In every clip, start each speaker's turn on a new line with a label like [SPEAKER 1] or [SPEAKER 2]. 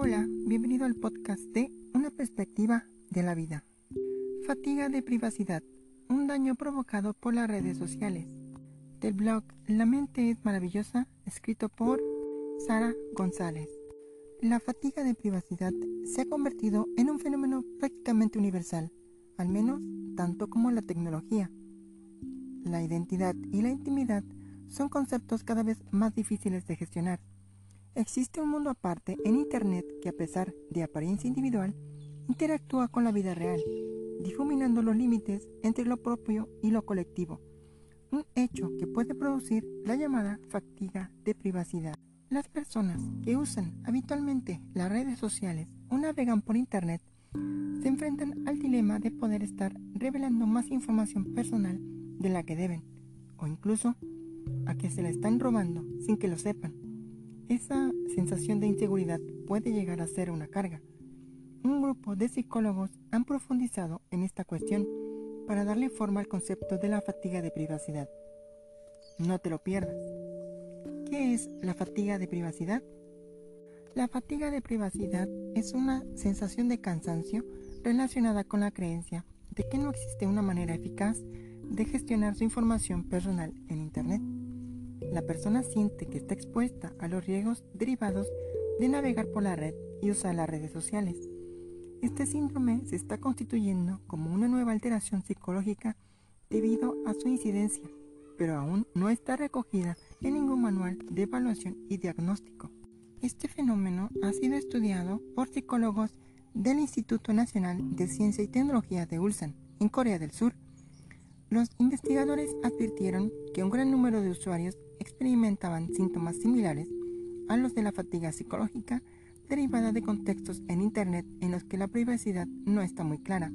[SPEAKER 1] Hola, bienvenido al podcast de Una perspectiva de la vida. Fatiga de privacidad, un daño provocado por las redes sociales. Del blog La mente es maravillosa, escrito por Sara González. La fatiga de privacidad se ha convertido en un fenómeno prácticamente universal, al menos tanto como la tecnología. La identidad y la intimidad son conceptos cada vez más difíciles de gestionar. Existe un mundo aparte en Internet que a pesar de apariencia individual, interactúa con la vida real, difuminando los límites entre lo propio y lo colectivo, un hecho que puede producir la llamada fatiga de privacidad. Las personas que usan habitualmente las redes sociales o navegan por Internet se enfrentan al dilema de poder estar revelando más información personal de la que deben, o incluso a que se la están robando sin que lo sepan. Esa sensación de inseguridad puede llegar a ser una carga. Un grupo de psicólogos han profundizado en esta cuestión para darle forma al concepto de la fatiga de privacidad. No te lo pierdas. ¿Qué es la fatiga de privacidad? La fatiga de privacidad es una sensación de cansancio relacionada con la creencia de que no existe una manera eficaz de gestionar su información personal en Internet. La persona siente que está expuesta a los riesgos derivados de navegar por la red y usar las redes sociales. Este síndrome se está constituyendo como una nueva alteración psicológica debido a su incidencia, pero aún no está recogida en ningún manual de evaluación y diagnóstico. Este fenómeno ha sido estudiado por psicólogos del Instituto Nacional de Ciencia y Tecnología de Ulsan, en Corea del Sur. Los investigadores advirtieron que un gran número de usuarios experimentaban síntomas similares a los de la fatiga psicológica derivada de contextos en Internet en los que la privacidad no está muy clara.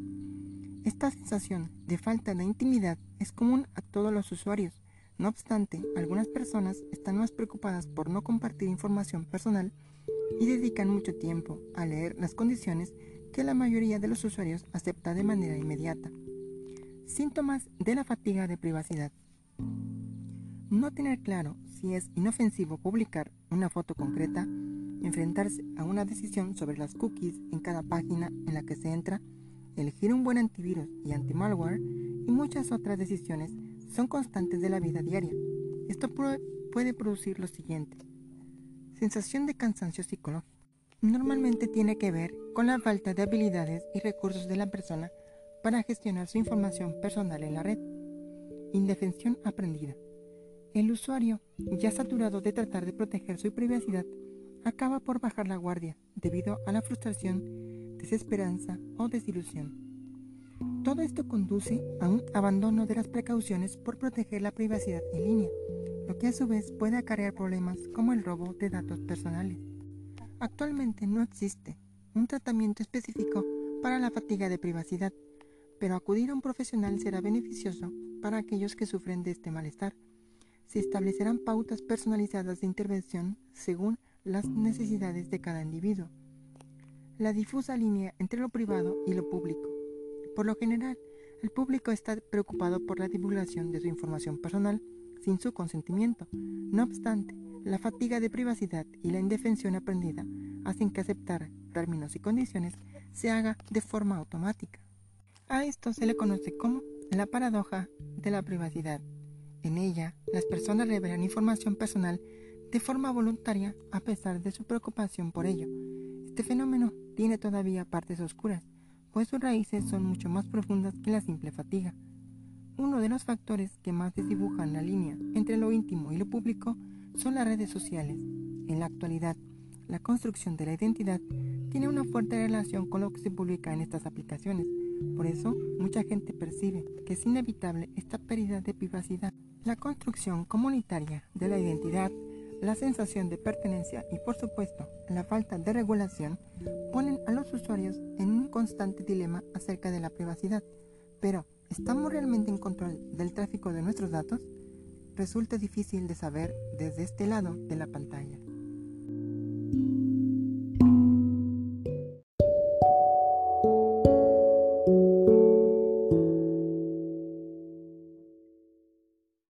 [SPEAKER 1] Esta sensación de falta de intimidad es común a todos los usuarios. No obstante, algunas personas están más preocupadas por no compartir información personal y dedican mucho tiempo a leer las condiciones que la mayoría de los usuarios acepta de manera inmediata. Síntomas de la fatiga de privacidad. No tener claro si es inofensivo publicar una foto concreta, enfrentarse a una decisión sobre las cookies en cada página en la que se entra, elegir un buen antivirus y anti-malware y muchas otras decisiones son constantes de la vida diaria. Esto puede producir lo siguiente. Sensación de cansancio psicológico. Normalmente tiene que ver con la falta de habilidades y recursos de la persona para gestionar su información personal en la red. Indefensión aprendida. El usuario, ya saturado de tratar de proteger su privacidad, acaba por bajar la guardia debido a la frustración, desesperanza o desilusión. Todo esto conduce a un abandono de las precauciones por proteger la privacidad en línea, lo que a su vez puede acarrear problemas como el robo de datos personales. Actualmente no existe un tratamiento específico para la fatiga de privacidad, pero acudir a un profesional será beneficioso para aquellos que sufren de este malestar se establecerán pautas personalizadas de intervención según las necesidades de cada individuo. La difusa línea entre lo privado y lo público. Por lo general, el público está preocupado por la divulgación de su información personal sin su consentimiento. No obstante, la fatiga de privacidad y la indefensión aprendida hacen que aceptar términos y condiciones se haga de forma automática. A esto se le conoce como la paradoja de la privacidad. En ella, las personas revelan información personal de forma voluntaria a pesar de su preocupación por ello. Este fenómeno tiene todavía partes oscuras, pues sus raíces son mucho más profundas que la simple fatiga. Uno de los factores que más desdibujan la línea entre lo íntimo y lo público son las redes sociales. En la actualidad, la construcción de la identidad tiene una fuerte relación con lo que se publica en estas aplicaciones. Por eso, mucha gente percibe que es inevitable esta pérdida de privacidad. La construcción comunitaria de la identidad, la sensación de pertenencia y por supuesto la falta de regulación ponen a los usuarios en un constante dilema acerca de la privacidad. Pero, ¿estamos realmente en control del tráfico de nuestros datos? Resulta difícil de saber desde este lado de la pantalla.